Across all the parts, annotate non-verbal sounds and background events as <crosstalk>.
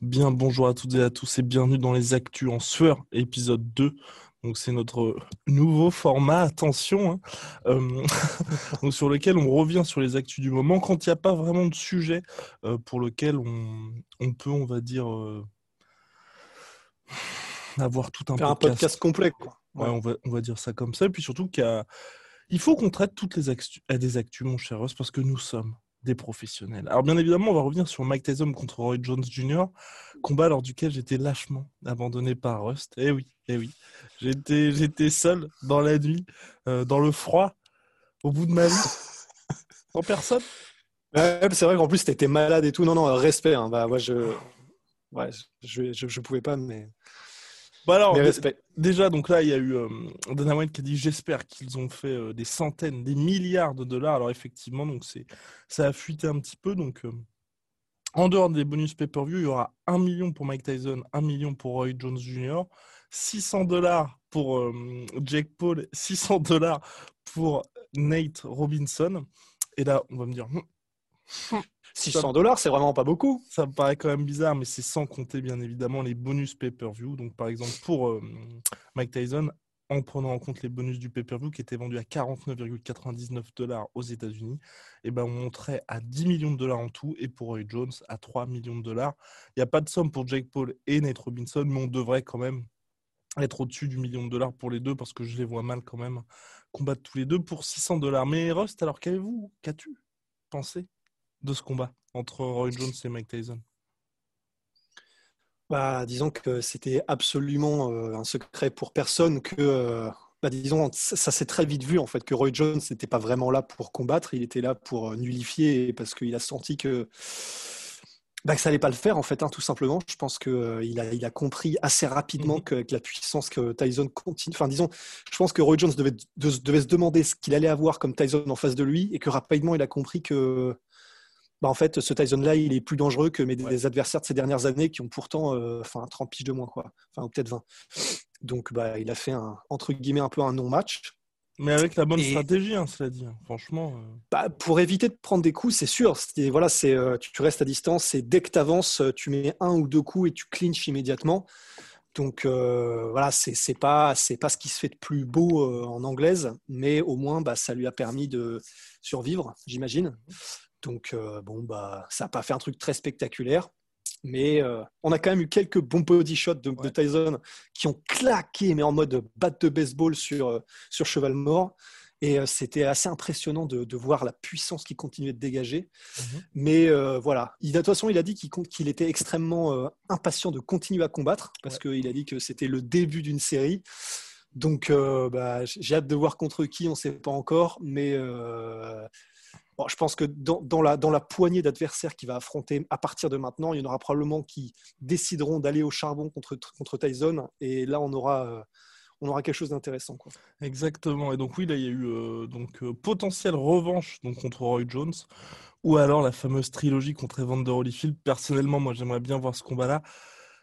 Bien, bonjour à toutes et à tous et bienvenue dans les Actus en sueur, épisode 2. Donc c'est notre nouveau format, attention, hein. Euh, <laughs> donc, sur lequel on revient sur les actus du moment quand il n'y a pas vraiment de sujet euh, pour lequel on, on peut, on va dire, euh, avoir tout un Faire un podcast complet, quoi. Ouais, on, va, on va dire ça comme ça. Et puis surtout qu'il a- il faut qu'on traite toutes les actus, à des actus, mon cher Russ, parce que nous sommes des professionnels. Alors bien évidemment, on va revenir sur Mike Tyson contre Roy Jones Jr., combat lors duquel j'étais lâchement abandonné par Rust. Eh oui, eh oui. J'étais, j'étais seul dans la nuit, euh, dans le froid, au bout de ma vie, <laughs> sans personne. Ouais, c'est vrai qu'en plus, t'étais malade et tout. Non, non, respect. hein. Bah, je... Ouais, je, je, je pouvais pas, mais, Bon, alors, mais dé- respect. déjà, donc là, il y a eu euh, Dana White qui a dit J'espère qu'ils ont fait euh, des centaines, des milliards de dollars. Alors, effectivement, donc c'est, ça a fuité un petit peu. Donc, en dehors des bonus pay-per-view, il y aura 1 million pour Mike Tyson, 1 million pour Roy Jones Jr., 600 dollars pour euh, Jake Paul, 600 dollars pour Nate Robinson. Et là, on va me dire <laughs> Hum, 600 dollars, c'est vraiment pas beaucoup. ça me paraît quand même bizarre, mais c'est sans compter bien évidemment les bonus pay-per-view. Donc par exemple pour euh, Mike Tyson, en prenant en compte les bonus du pay-per-view qui étaient vendus à 49,99 dollars aux États-Unis, et ben on monterait à 10 millions de dollars en tout, et pour Roy Jones à 3 millions de dollars. Il n'y a pas de somme pour Jake Paul et Nate Robinson, mais on devrait quand même être au-dessus du million de dollars pour les deux parce que je les vois mal quand même combattre tous les deux pour 600 dollars. Mais Rust, alors qu'avez-vous, qu'as-tu pensé de ce combat entre Roy Jones et Mike Tyson? Bah, disons que c'était absolument euh, un secret pour personne que, euh, bah, disons, ça, ça s'est très vite vu en fait que Roy Jones n'était pas vraiment là pour combattre, il était là pour euh, nullifier parce qu'il a senti que, bah, que ça allait pas le faire en fait, hein, tout simplement. Je pense que euh, il a, il a compris assez rapidement Mhm. qu'avec la puissance que Tyson continue, enfin disons, je pense que Roy Jones devait, de- devait se demander ce qu'il allait avoir comme Tyson en face de lui et que rapidement il a compris que bah en fait, ce Tyson-là, il est plus dangereux que mes Ouais. adversaires de ces dernières années qui ont pourtant euh, enfin, 30 piges de moins, quoi. Enfin, ou peut-être 20. Donc, bah, il a fait un, entre guillemets, un peu un non-match. Mais avec la bonne Et- stratégie, hein, cela dit. hein. Franchement, euh, Bah, pour éviter de prendre des coups, c'est sûr. C'est- Voilà, c'est, euh, tu, tu restes à distance et dès que tu avances, tu mets un ou deux coups et tu clinches immédiatement. Donc euh, voilà, c'est c'est pas c'est pas ce qui se fait de plus beau en anglaise, mais au moins bah, ça lui a permis de survivre, j'imagine. Donc euh, bon bah ça n'a pas fait un truc très spectaculaire, mais euh, on a quand même eu quelques bons body shots de. Tyson qui ont claqué, mais en mode batte de baseball sur euh, sur cheval mort. Et euh, c'était assez impressionnant de, de voir la puissance qui continuait de dégager. Mhm. Mais voilà, il, de toute façon, il a dit qu'il était extrêmement impatient de continuer à combattre parce Ouais. qu'il a dit que c'était le début d'une série. Donc, bah, j'ai hâte de voir contre qui, on ne sait pas encore. Mais je pense que dans, la, poignée d'adversaires qu'il va affronter à partir de maintenant, il y en aura probablement qui décideront d'aller au charbon contre, Tyson. Et là, on aura, euh, quelque chose d'intéressant. exactement. Et donc oui, là, il y a eu euh, donc euh, potentielle revanche donc contre Roy Jones, ou alors la fameuse trilogie contre Evander Holyfield. Personnellement, moi, j'aimerais bien voir ce combat-là.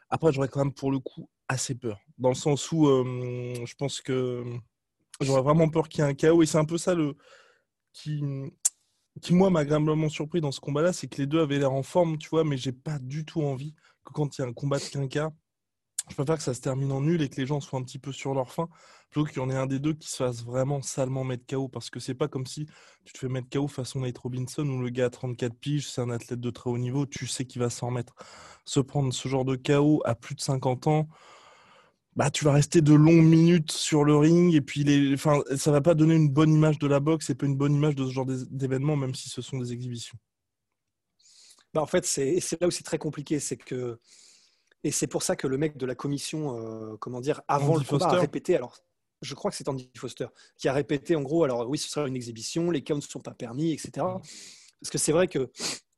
Après, j'aurais quand même pour le coup assez peur, dans le sens où je pense que j'aurais vraiment peur qu'il y ait un chaos. Et c'est un peu ça le qui qui moi m'a agréablement surpris dans ce combat-là, c'est que les deux avaient l'air en forme, tu vois, mais j'ai pas du tout envie que quand il y a un combat de quinca, je préfère que ça se termine en nul et que les gens soient un petit peu sur leur faim, plutôt qu'il y en ait un des deux qui se fasse vraiment salement mettre KO, parce que c'est pas comme si tu te fais mettre KO façon Nate Robinson où le gars a 34 piges, c'est un athlète de très haut niveau, tu sais qu'il va s'en remettre. Se prendre ce genre de KO à plus de 50 ans, bah, tu vas rester de longues minutes sur le ring et puis les, enfin, ça va pas donner une bonne image de la boxe et pas une bonne image de ce genre d'événements, même si ce sont des exhibitions. Bah, en fait, c'est là où c'est très compliqué, c'est que et c'est pour ça que le mec de la commission, euh, comment dire, avant le combat, a répété. Alors, je crois que c'est Andy Foster qui a répété en gros. Alors oui, ce sera une exhibition, les cas ne sont pas permis, etc. Parce que c'est vrai que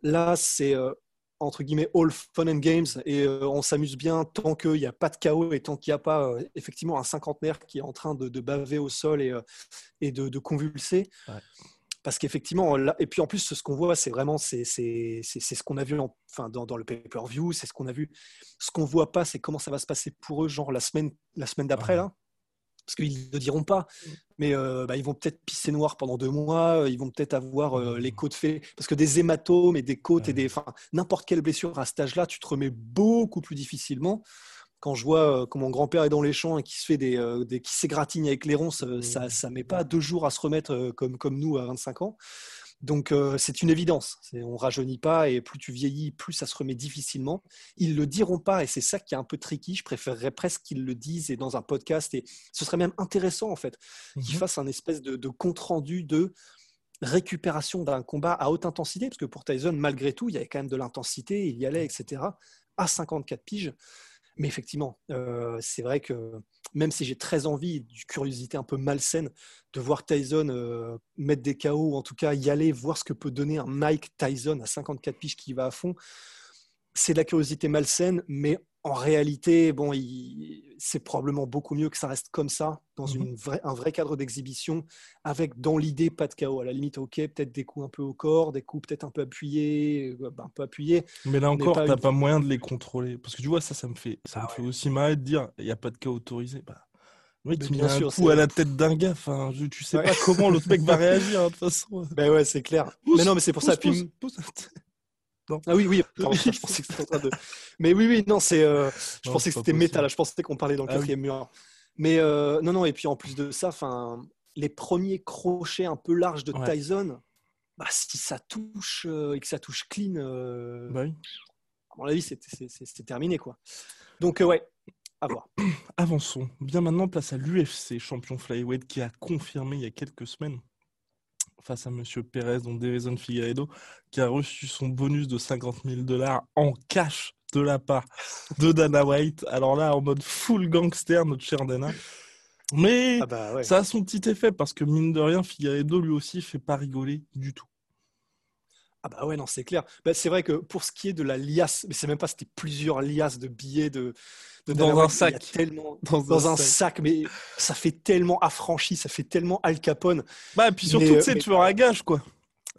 là, c'est euh, entre guillemets all fun and games et euh, on s'amuse bien tant qu'il n'y a pas de chaos et tant qu'il n'y a pas euh, effectivement un cinquantenaire qui est en train de, baver au sol et, euh, et de, convulser. Parce qu'effectivement, et puis en plus, ce qu'on voit, c'est vraiment c'est, c'est, ce qu'on a vu enfin, dans, dans le pay-per-view, c'est ce qu'on a vu. Ce qu'on voit pas, c'est comment ça va se passer pour eux, genre la semaine, la semaine d'après, là parce qu'ils ne diront pas, mais euh, bah, ils vont peut-être pisser noir pendant deux mois, euh, ils vont peut-être avoir euh, les côtes faites, parce que des hématomes et des côtes et des, enfin, n'importe quelle blessure à cet âge-là, tu te remets beaucoup plus difficilement. Quand je vois que mon grand-père est dans les champs et qui se fait des, qui s'égratigne avec les ronces, ça, ça met pas deux jours à se remettre comme, comme nous à 25 ans. Donc euh, c'est une évidence. On rajeunit pas et plus tu vieillis, plus ça se remet difficilement. Ils le diront pas et c'est ça qui est un peu tricky. Je préférerais presque qu'ils le disent et dans un podcast et ce serait même intéressant en fait qu'ils mhm. fassent un espèce de, de compte rendu de récupération d'un combat à haute intensité parce que pour Tyson malgré tout il y avait quand même de l'intensité, il y allait etc. À 54 piges. Mais effectivement, euh, c'est vrai que même si j'ai très envie, du curiosité un peu malsaine, de voir Tyson euh, mettre des KO, ou en tout cas y aller, voir ce que peut donner un Mike Tyson à 54 piges qui va à fond, c'est de la curiosité malsaine, mais en réalité, bon, c'est probablement beaucoup mieux que ça reste comme ça, dans mhm. une un vrai cadre d'exhibition, avec dans l'idée pas de chaos. À la limite, ok, peut-être des coups un peu au corps, des coups peut-être un peu appuyés, euh, ben, un peu appuyés. Mais là encore, tu n'as pas moyen de les contrôler. Parce que tu vois, ça, ça me fait, ça me ah fait aussi mal de dire, il n'y a pas de chaos autorisé. Bah, oui, tu mets un coup à la tête d'un gars. Enfin, je, tu sais pas comment l'autre mec va <laughs> réagir, hein, de toute façon. Ben ouais, c'est clair. mais non, mais c'est pour ça. Ah oui, oui. <laughs> je pensais que c'était en train de... <laughs> Mais oui, oui, non, c'est. Euh, je pensais que c'était métal. Je pensais qu'on parlait dans le ah quatrième mur. Mais euh, non, non. Et puis en plus de ça, enfin, les premiers crochets un peu larges de Tyson, bah, si ça touche euh, et que ça touche clean, bah oui. à mon avis, c'est terminé, quoi. Donc ouais. À voir. <clears throat> Avançons. Bien maintenant, place à l'UFC, champion flyweight, qui a confirmé il y a quelques semaines face à Monsieur Pérez, donc Davison Figueiredo, qui a reçu son bonus de 50 000 dollars en cash de la part de Dana White. Alors là, en mode full gangster, notre cher Dana. Mais ah bah ça a son petit effet parce que mine de rien, Figueiredo lui aussi fait pas rigoler du tout. Ah bah ouais, non, c'est clair. Bah, c'est vrai que pour ce qui est de la liasse, mais c'est même pas, c'était plusieurs liasses de billets de, dans un sac. Tellement, dans, un, sac. mais ça fait tellement affranchi, ça fait tellement Al Capone. Bah, et puis surtout, tu sais, tu veux un gage, quoi.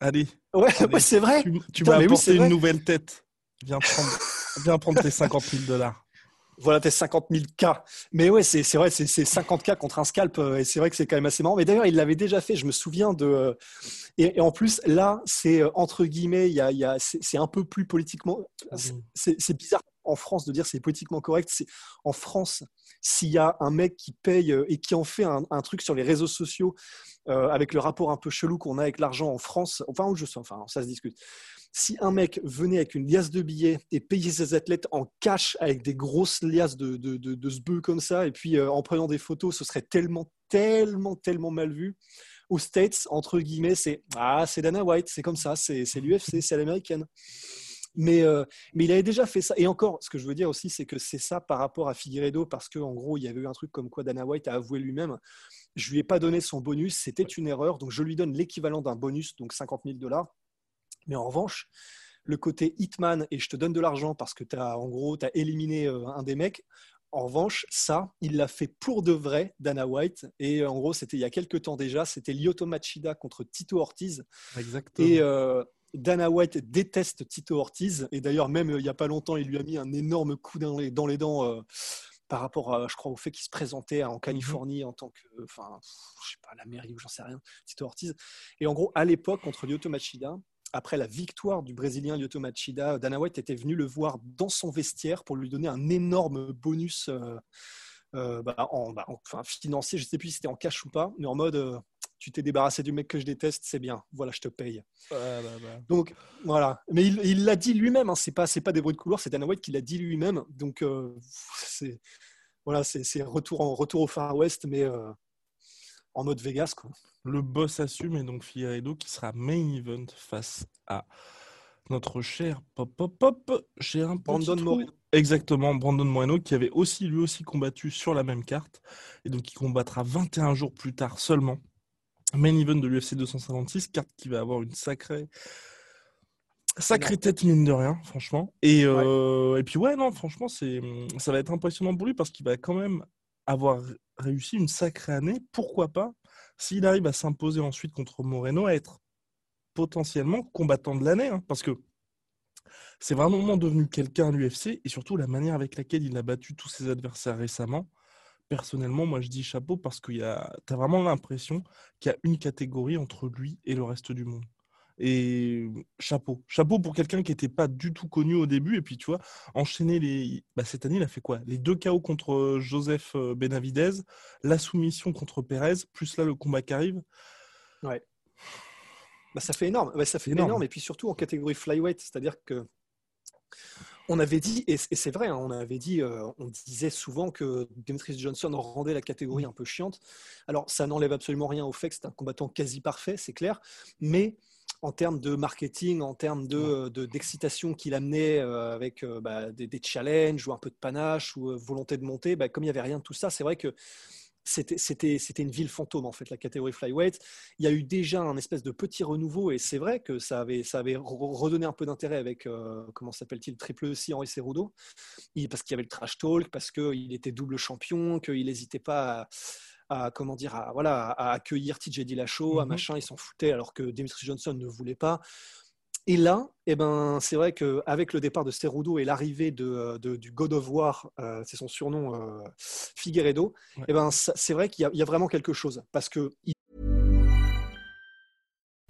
Allez. Ouais, c'est vrai. Tu, m'as apporté une nouvelle tête. Viens prendre, <laughs> viens prendre tes 50 000 dollars voilà tes 50 000 cas. Mais ouais, c'est vrai, c'est 50 cas contre un scalp, euh, et c'est vrai que c'est quand même assez marrant. Mais d'ailleurs, il l'avait déjà fait, je me souviens de. Euh, et, en plus, là, c'est euh, entre guillemets, il y a, y a, c'est un peu plus politiquement. C'est bizarre en France de dire c'est politiquement correct. C'est en France, s'il y a un mec qui paye et qui en fait un, truc sur les réseaux sociaux avec le rapport un peu chelou qu'on a avec l'argent en France, enfin où je sais, enfin ça se discute si un mec venait avec une liasse de billets et payait ses athlètes en cash avec des grosses liasses de, de, de, comme ça, et puis euh, en prenant des photos, ce serait tellement, tellement, tellement mal vu. Aux States, entre guillemets, c'est Ah, c'est Dana White, c'est comme ça, c'est l'UFC, c'est l'américaine. Mais, euh, mais il avait déjà fait ça. Et encore, ce que je veux dire aussi, c'est que c'est ça par rapport à Figueredo, parce qu'en gros, il y avait eu un truc comme quoi Dana White a avoué lui-même je lui ai pas donné son bonus, c'était une erreur, donc je lui donne l'équivalent d'un bonus, donc 50 000 dollars. Mais en revanche, le côté Hitman et je te donne de l'argent parce que tu as, en gros, tu as éliminé euh, un des mecs. En revanche, ça, il l'a fait pour de vrai, Dana White. Et euh, en gros, c'était il y a quelques temps déjà. C'était Lyoto Machida contre Tito Ortiz. Exactement. Et euh, Dana White déteste Tito Ortiz. Et d'ailleurs, même il n'y a pas longtemps, il lui a mis un énorme coup dans les, dans les dents par rapport, à, je crois, au fait qu'il se présentait en. Californie en tant que, enfin, je sais pas, la mairie ou j'en sais rien, Tito Ortiz. Et en gros, à l'époque, contre Lyoto Machida, après la victoire du Brésilien Lyoto Machida, Dana White était venu le voir dans son vestiaire pour lui donner un énorme bonus euh, euh, bah, bah, enfin, financier. Je ne sais plus si c'était en cash ou pas, mais en mode euh, tu t'es débarrassé du mec que je déteste, c'est bien. Voilà, je te paye. Bah, Donc voilà. Mais il l'a dit lui-même. Hein, c'est pas c'est pas des bruits de couloir, c'est Dana White qui l'a dit lui-même. Donc c'est voilà, c'est retour, en, retour au Far West, mais en mode Vegas. Quoi. Le boss assume et donc Figueredo qui sera main event face à notre cher pop pop pop, cher Brandon Moreno. Exactement, Brandon Moreno qui avait aussi lui aussi combattu sur la même carte et donc qui combattra 21 jours plus tard seulement. Main event de l'UFC 256, carte qui va avoir une sacrée sacrée tête mine de rien, franchement. Et, euh, et puis ouais, non, franchement, c'est ça va être impressionnant pour lui parce qu'il va quand même avoir réussi une sacrée année. Pourquoi pas s'il arrive à s'imposer ensuite contre Moreno, à être potentiellement combattant de l'année, hein, parce que c'est vraiment devenu quelqu'un à l'UFC et surtout la manière avec laquelle il a battu tous ses adversaires récemment. Personnellement, moi je dis chapeau parce que tu as vraiment l'impression qu'il y a une catégorie entre lui et le reste du monde. Et chapeau. Chapeau pour quelqu'un qui n'était pas du tout connu au début. Et puis, tu vois, enchaîner les. Bah, cette année, il a fait quoi? Les deux KO contre Joseph Benavidez, la soumission contre Perez, plus là le combat qui arrive. Ouais. Bah, ça fait énorme. ça fait énorme. Et puis surtout en catégorie flyweight, c'est-à-dire que on avait dit, et c'est vrai, hein, on avait dit, on disait souvent que Demetrius Johnson rendait la catégorie un peu chiante. Alors, ça n'enlève absolument rien au fait que c'est un combattant quasi parfait, c'est clair. Mais en termes de marketing, en termes de, d'excitation qu'il amenait euh, avec euh, bah, des, challenges ou un peu de panache ou euh, volonté de monter, bah, comme il n'y avait rien de tout ça, c'est vrai que c'était, c'était, c'était une ville fantôme en fait la catégorie flyweight. Il y a eu déjà un espèce de petit renouveau et c'est vrai que ça avait, ça avait redonné un peu d'intérêt avec comment s'appelle-t-il Triple C Henri Cerudo, parce qu'il y avait le trash talk, parce qu'il était double champion, qu'il n'hésitait pas à à comment dire, à, voilà, à accueillir TJ Dillashaw, à mmh machin, ils s'en foutaient alors que Dimitri Johnson ne voulait pas. Et là, eh ben, c'est vrai qu'avec le départ de Cerudo et l'arrivée de, du God of War, euh, c'est son surnom, euh, Figueredo, eh ben, c'est vrai qu'il y, y, a vraiment quelque chose. Parce que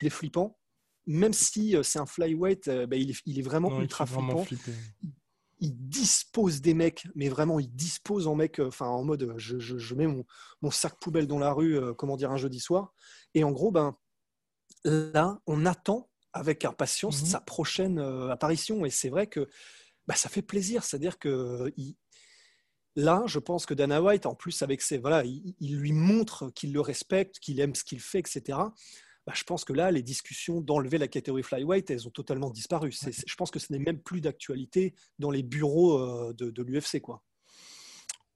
Il est flippant, même si euh, c'est un flyweight, euh, bah, il, est, il, est, vraiment non, ultra flippant. Il dispose des mecs, mais vraiment, il dispose en mec, euh, enfin en mode, je, je, je mets mon, mon, sac poubelle dans la rue, comment dire, un jeudi soir. Et en gros, ben là, on attend avec impatience mm -hmm. sa prochaine apparition. Et c'est vrai que bah, ça fait plaisir. C'est-à-dire que il, là, je pense que Dana White, en plus, avec ses, voilà, il, il lui montre qu'il le respecte, qu'il aime ce qu'il fait, etc. Bah, je pense que là, les discussions d'enlever la catégorie flyweight, elles ont totalement disparu. je pense que ce n'est même plus d'actualité dans les bureaux euh, de, de l'UFC. quoi.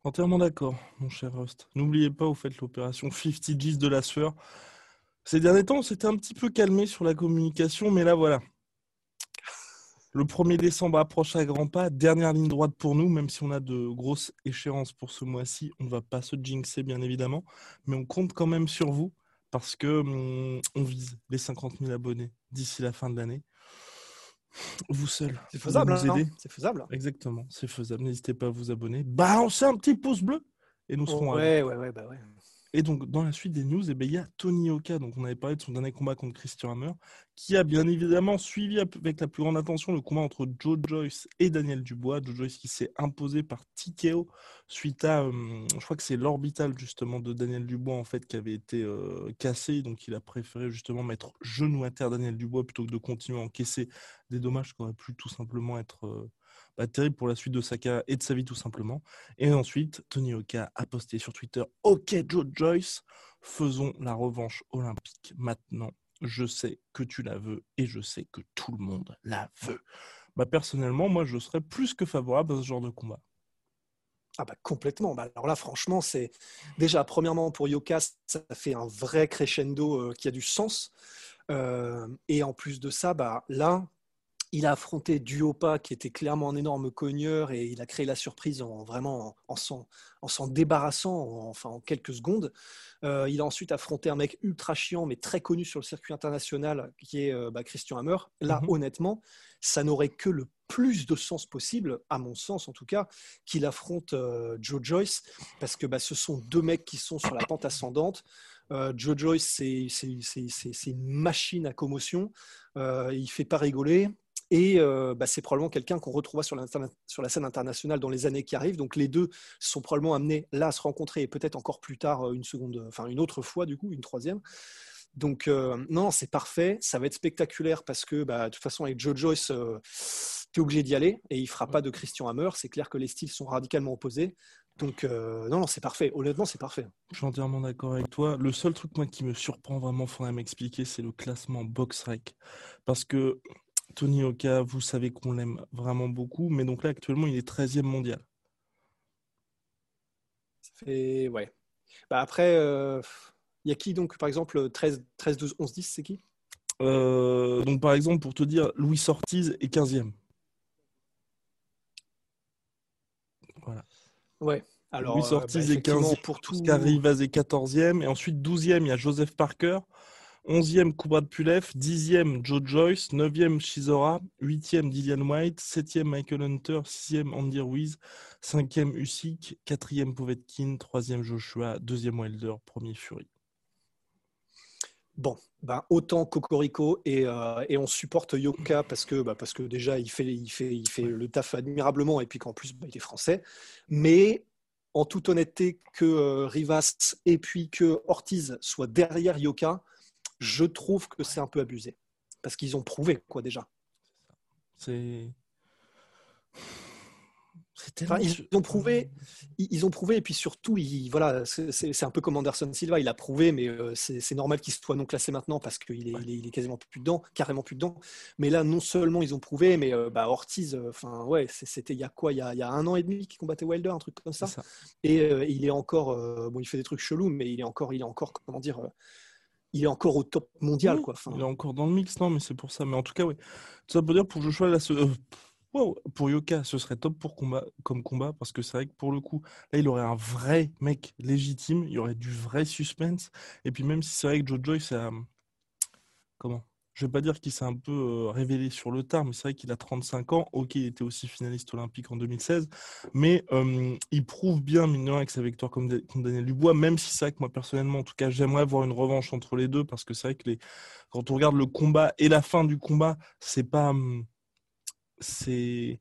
Entièrement d'accord, mon cher Rust. N'oubliez pas, vous faites l'opération 50 G's de la sueur. Ces derniers temps, on s'était un petit peu calmé sur la communication, mais là, voilà. Le 1er décembre approche à grands pas. Dernière ligne droite pour nous, même si on a de grosses échéances pour ce mois-ci. On ne va pas se jinxer, bien évidemment. Mais on compte quand même sur vous parce que hum, on vise les 50 000 abonnés d'ici la fin de l'année. Vous seul. C'est faisable, hein, C'est faisable. Exactement, c'est faisable. N'hésitez pas à vous abonner. Balancez un petit pouce bleu et nous serons. ouais, ouais, ouais, bah ouais. Et donc, dans la suite des news, eh ben, il y a Tony Oka, donc on avait parlé de son dernier combat contre Christian Hammer, qui a bien évidemment suivi avec la plus grande attention le combat entre Joe Joyce et Daniel Dubois. Joe Joyce qui s'est imposé par TKO suite à, euh, je crois que c'est l'orbital justement de Daniel Dubois en fait qui avait été euh, cassé, donc il a préféré justement mettre genou à terre Daniel Dubois plutôt que de continuer à encaisser des dommages qui auraient pu tout simplement être... Euh, bah, terrible pour la suite de sa carrière et de sa vie tout simplement. Et ensuite, Tony Oka a posté sur Twitter Ok, Joe Joyce, faisons la revanche olympique maintenant. Je sais que tu la veux et je sais que tout le monde la veut. Bah, personnellement, moi, je serais plus que favorable à ce genre de combat. Ah bah complètement. Bah alors là, franchement, c'est déjà premièrement pour Yoka, ça fait un vrai crescendo euh, qui a du sens. Euh, et en plus de ça, bah là, il a affronté Duopa, qui était clairement un énorme cogneur, et il a créé la surprise en vraiment en, s'en débarrassant enfin, en quelques secondes. Euh, il a ensuite affronté un mec ultra chiant, mais très connu sur le circuit international, qui est euh, bah, Christian Hammer. Là, mhm. honnêtement, ça n'aurait que le plus de sens possible, à mon sens en tout cas, qu'il affronte euh, Joe Joyce, parce que bah, ce sont deux mecs qui sont sur la pente ascendante. Joe Joyce, c'est une machine à commotion. il ne fait pas rigoler. Et euh, bah, c'est probablement quelqu'un qu'on retrouvera sur, la scène internationale dans les années qui arrivent. Donc les deux sont probablement amenés là à se rencontrer et peut-être encore plus tard euh, une seconde, enfin une autre fois du coup, une troisième. Donc euh, non, c'est parfait, ça va être spectaculaire parce que bah, de toute façon avec Joe Joyce, tu es obligé d'y aller et il fera pas de Christian Hammer. C'est clair que les styles sont radicalement opposés. Donc non, non, c'est parfait. Honnêtement, c'est parfait. Je suis entièrement d'accord avec toi. Le seul truc moi qui me surprend vraiment, faudrait m'expliquer, c'est le classement box rec, parce que Tony Oka, vous savez qu'on l'aime vraiment beaucoup, mais donc là, actuellement, il est 13e mondial. Ça fait. Ouais. Bah après, il euh, y a qui donc, par exemple, 13, 13 12, 11, 10, c'est qui? Euh, Donc, par exemple, pour te dire, Louis Ortiz est 15e. Voilà. Ouais. Alors, Louis Ortiz euh, bah, est 15e, pour tout. Oscar Rivas est 14e, et ensuite 12e, il y a Joseph Parker. 11e Kubrat Pulev, 10e Joe Joyce, 9e Shizora, 8e Dillian White, 7e Michael Hunter, 6e Andy Ruiz, 5e Usyk, 4e Povetkin, 3e Joshua, 2e Wilder, 1er Fury. Bon, ben autant Cocorico et, euh, et, on supporte Yoka parce que, bah, parce que déjà il fait, il, fait, il fait le taf admirablement et puis qu'en plus bah, il est français. Mais en toute honnêteté, que euh, Rivas et puis que Ortiz soient derrière Yoka, je trouve que c'est un peu abusé. Parce qu'ils ont prouvé, quoi, déjà. C'est. ils ont prouvé, ils ont prouvé, et puis surtout, voilà, c'est un peu comme Anderson Silva, il a prouvé, mais euh, c'est normal qu'il soit non classé maintenant parce qu'il est, il est, quasiment plus dedans, carrément plus dedans. Mais là, non seulement ils ont prouvé, mais euh, bah, Ortiz, euh, enfin ouais, c'était il y a quoi? Il y a, il y a, un an et demi qu'il combattait Wilder, un truc comme ça. Et il est encore, bon, il fait des trucs chelous, mais il est encore, il est encore, comment dire il est encore au top mondial. quoi. il est encore dans le mix, non, mais c'est pour ça. Mais en tout cas, oui. Ça veut dire pour Joshua, là, euh, pour Yoka, ce serait top pour combat, comme combat, parce que c'est vrai que pour le coup, là, il aurait un vrai mec légitime, il y aurait du vrai suspense. Et puis même si c'est vrai que Joe Joyce, a... comment? Je ne vais pas dire qu'il s'est un peu euh, révélé sur le tard, mais c'est vrai qu'il a 35 ans. Ok, il était aussi finaliste olympique en 2016, mais il prouve bien, mine de avec sa victoire comme, Daniel Dubois, même si c'est vrai que moi, personnellement, en tout cas, j'aimerais voir une revanche entre les deux, parce que c'est vrai que quand on regarde le combat et la fin du combat, c'est pas. c'est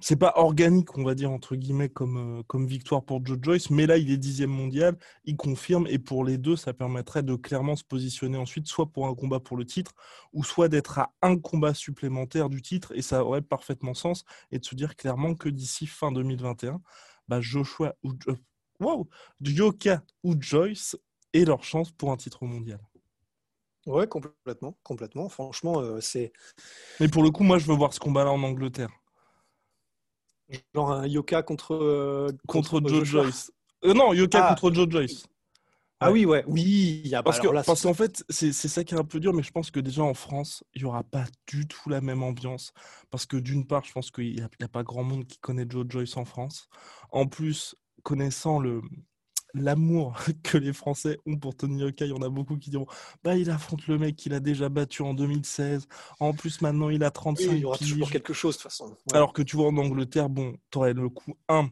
c'est pas organique, on va dire, entre guillemets, comme, euh, comme victoire pour Joe Joyce, mais là, il est dixième mondial, il confirme, et pour les deux, ça permettrait de clairement se positionner ensuite, soit pour un combat pour le titre, ou soit d'être à un combat supplémentaire du titre, et ça aurait parfaitement sens, et de se dire clairement que d'ici fin 2021, bah, Joshua ou euh, wow, Yoka ou Joyce aient leur chance pour un titre mondial. Ouais, complètement, complètement. Franchement, euh, c'est. Mais pour le coup, moi, je veux voir ce combat-là en Angleterre. Genre un Yoka contre. Euh, contre, Joe Joyce. Euh, non, Yoka ah. contre Joe Joyce. Ah oui, ouais, oui. parce que, parce qu'en fait, c'est, ça qui est un peu dur, mais je pense que déjà en France, il n'y aura pas du tout la même ambiance. Parce que d'une part, je pense qu'il n'y a, a, pas grand monde qui connaît Joe Joyce en France. En plus, connaissant le, l'amour <laughs> que les Français ont pour Tony Yoka. Il y en a beaucoup qui diront bah, il affronte le mec qu'il a déjà battu en 2016. En plus, maintenant, il a 35 Il y aura toujours quelque chose, de toute façon. Alors que tu vois, en Angleterre, bon, tu aurais le coup 1,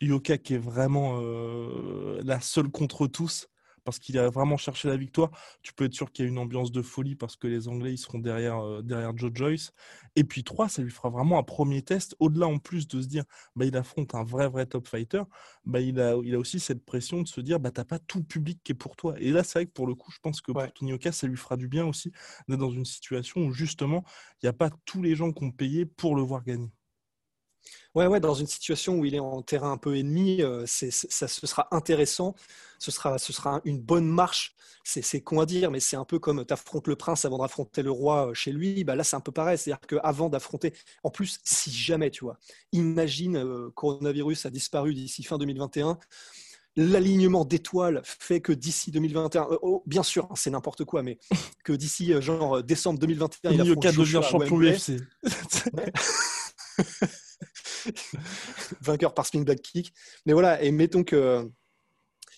Yoka qui est vraiment euh, la seule contre tous parce qu'il a vraiment cherché la victoire. Tu peux être sûr qu'il y a une ambiance de folie parce que les Anglais ils seront derrière, euh, derrière Joe Joyce. Et puis trois, ça lui fera vraiment un premier test. Au-delà en plus de se dire, bah, il affronte un vrai vrai top fighter. Bah, il a, il a aussi cette pression de se dire, bah t'as pas tout le public qui est pour toi. Et là, c'est vrai que pour le coup, je pense que pour Tony Oka, ça lui fera du bien aussi d'être dans une situation où justement, il n'y a pas tous les gens qui ont payé pour le voir gagner. Ouais, ouais, dans une situation où il est en terrain un peu ennemi, euh, ça, ce sera intéressant. Ce sera, ce sera une bonne marche. C'est con à dire, mais c'est un peu comme tu affrontes le prince avant d'affronter le roi euh, chez lui. Bah là, c'est un peu pareil. C'est-à-dire qu'avant d'affronter, en plus, si jamais, tu vois, imagine, euh, coronavirus a disparu d'ici fin 2021 l'alignement d'étoiles fait que d'ici 2021, bien sûr, hein, c'est n'importe quoi, mais que d'ici genre décembre 2021, il a devient champion UFC. <laughs> <laughs> <laughs> Vainqueur par spin back kick. Mais voilà, et mettons que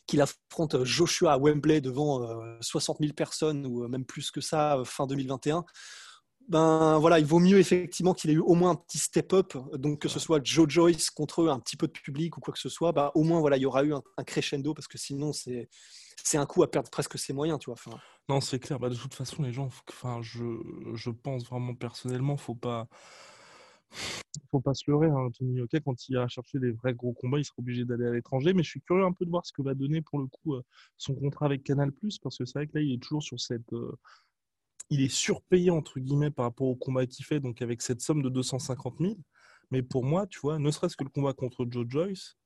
qu'il affronte Joshua à Wembley devant 60 000 personnes ou même plus que ça fin 2021 ben voilà, il vaut mieux effectivement qu'il ait eu au moins un petit step-up, donc que ce soit Joe Joyce contre un petit peu de public ou quoi que ce soit, bah, au moins voilà, il y aura eu un, crescendo parce que sinon c'est c'est un coup à perdre presque ses moyens, tu vois. Enfin... Non, c'est clair. Bah, de toute façon, les gens, enfin, je, je pense vraiment personnellement, faut pas faut pas se leurrer. Hein, Tony quand il ira chercher des vrais gros combats, il sera obligé d'aller à l'étranger. Mais je suis curieux un peu de voir ce que va donner pour le coup euh, son contrat avec Canal+, parce que c'est vrai que là, il est toujours sur cette euh, il est surpayé entre guillemets par rapport au combat qu'il fait, donc avec cette somme de 250 000. Mais pour moi, tu vois, ne serait-ce que le combat contre Joe Joyce,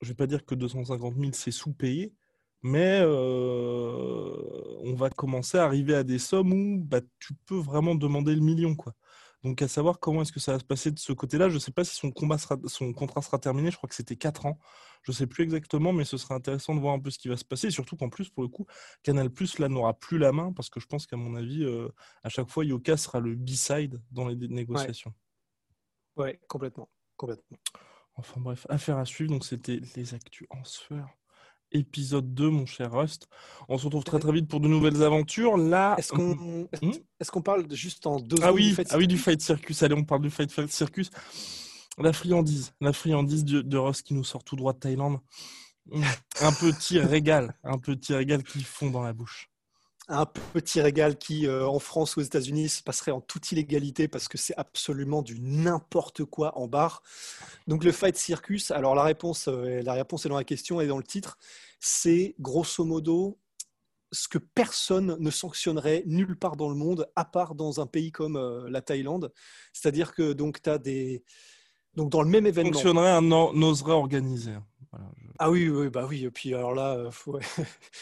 je vais pas dire que 250 000 c'est sous-payé, mais euh, on va commencer à arriver à des sommes où bah, tu peux vraiment demander le million, quoi. Donc à savoir comment est-ce que ça va se passer de ce côté-là. Je ne sais pas si son, combat sera, son contrat sera terminé, je crois que c'était 4 ans. Je ne sais plus exactement, mais ce serait intéressant de voir un peu ce qui va se passer. Et surtout qu'en plus, pour le coup, Canal Plus là n'aura plus la main parce que je pense qu'à mon avis, euh, à chaque fois, Yoka sera le B-side dans les négociations. Ouais. complètement. complètement. Enfin bref, affaire à suivre. Donc c'était les actus en sueur épisode 2, mon cher Rust. On se retrouve très très vite pour de nouvelles aventures. Là, est-ce qu'on hmm est parle juste en deux ah oui, du Ah oui, du Fight Circus. Allez, on parle du Fight, Circus. La friandise, la friandise de, de Rust qui nous sort tout droit de Thaïlande. Hmm. Un petit régal, un petit régal qui fond dans la bouche un petit régal qui, euh, en France ou aux États-Unis, passerait en toute illégalité parce que c'est absolument du n'importe quoi en bar. Donc le Fight Circus, alors la réponse, euh, la réponse est dans la question et dans le titre, c'est grosso modo ce que personne ne sanctionnerait nulle part dans le monde, à part dans un pays comme euh, la Thaïlande. C'est-à-dire que donc tu as des donc dans le même événement. Sanctionnerait un oserait organiser. Ah oui, oui, bah oui. Et puis alors là, euh, <laughs>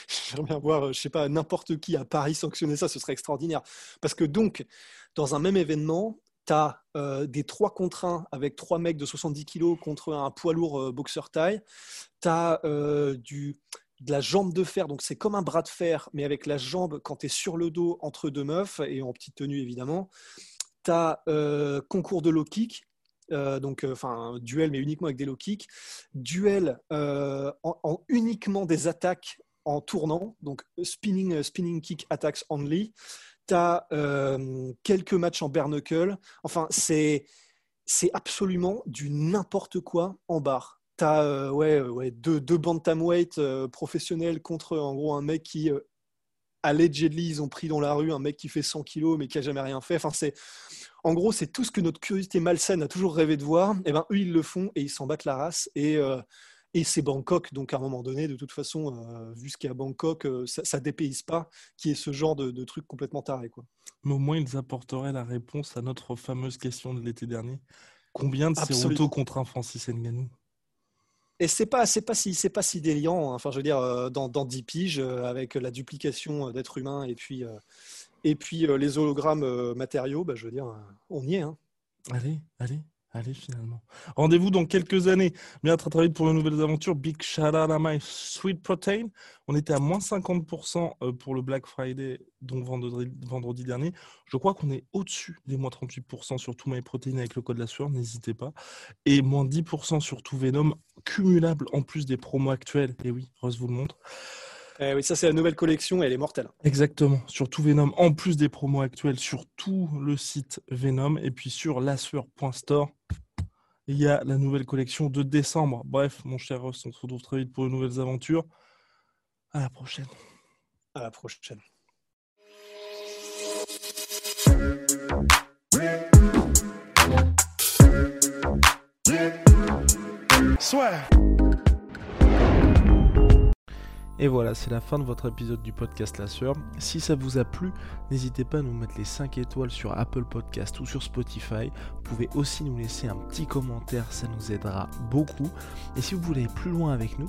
j'aimerais bien voir, euh, je sais pas, n'importe qui à Paris sanctionner ça, ce serait extraordinaire. Parce que donc, dans un même événement, tu as euh, des 3 contre 1 avec trois mecs de 70 kilos contre un poids lourd boxeur taille. Tu as du, de la jambe de fer, donc c'est comme un bras de fer, mais avec la jambe quand tu es sur le dos entre deux meufs et en petite tenue évidemment. Tu as concours de low kick euh, donc euh, enfin duel mais uniquement avec des low kicks, duel euh, en, uniquement des attaques en tournant, donc spinning, spinning kick attacks only. Tu as quelques matchs en bare knuckle. Enfin, c'est, c'est absolument du n'importe quoi en barre. Tu as ouais, ouais, deux, deux bantamweight professionnels contre en gros un mec qui allegedly ils ont pris dans la rue un mec qui fait 100 kilos mais qui a jamais rien fait. Enfin, c'est en gros, c'est tout ce que notre curiosité malsaine a toujours rêvé de voir. Et eh ben, eux, ils le font et ils s'en battent la race. Et, euh, et c'est Bangkok, donc à un moment donné, de toute façon, euh, vu ce qu'il y a à Bangkok, euh, ça, ne dépayse pas qui est ce genre de, de truc complètement taré. Quoi. Mais au moins, ils apporteraient la réponse à notre fameuse question de l'été dernier. Combien de ces autos contre un Francis Nganou? Et c'est pas c'est pas si c'est pas si déliant hein. enfin je veux dire dans, dans 10 piges avec la duplication d'êtres humains et puis et puis euh, les hologrammes euh, matériaux, bah, je veux dire, on y est. Hein. Allez, allez, allez finalement. Rendez-vous dans quelques années. Bien très très pour de nouvelles aventures. Big shout out à My Sweet Protein. On était à moins 50% euh, pour le Black Friday, donc vendredi, vendredi dernier. Je crois qu'on est au-dessus des moins 38% sur tout My Protein avec le code la sueur, n'hésitez pas. Et moins 10% sur tout Venom, cumulable en plus des promos actuels. Et oui, Rose vous le montre. Eh oui, ça c'est la nouvelle collection et elle est mortelle. Exactement, sur tout Venom, en plus des promos actuels sur tout le site Venom et puis sur lasseur.store, il y a la nouvelle collection de décembre. Bref, mon cher Ross, on se retrouve très vite pour de nouvelles aventures. À la prochaine. À la prochaine. Soit. Et voilà, c'est la fin de votre épisode du podcast La Sœur. Si ça vous a plu, n'hésitez pas à nous mettre les 5 étoiles sur Apple Podcast ou sur Spotify. Vous pouvez aussi nous laisser un petit commentaire, ça nous aidera beaucoup. Et si vous voulez aller plus loin avec nous,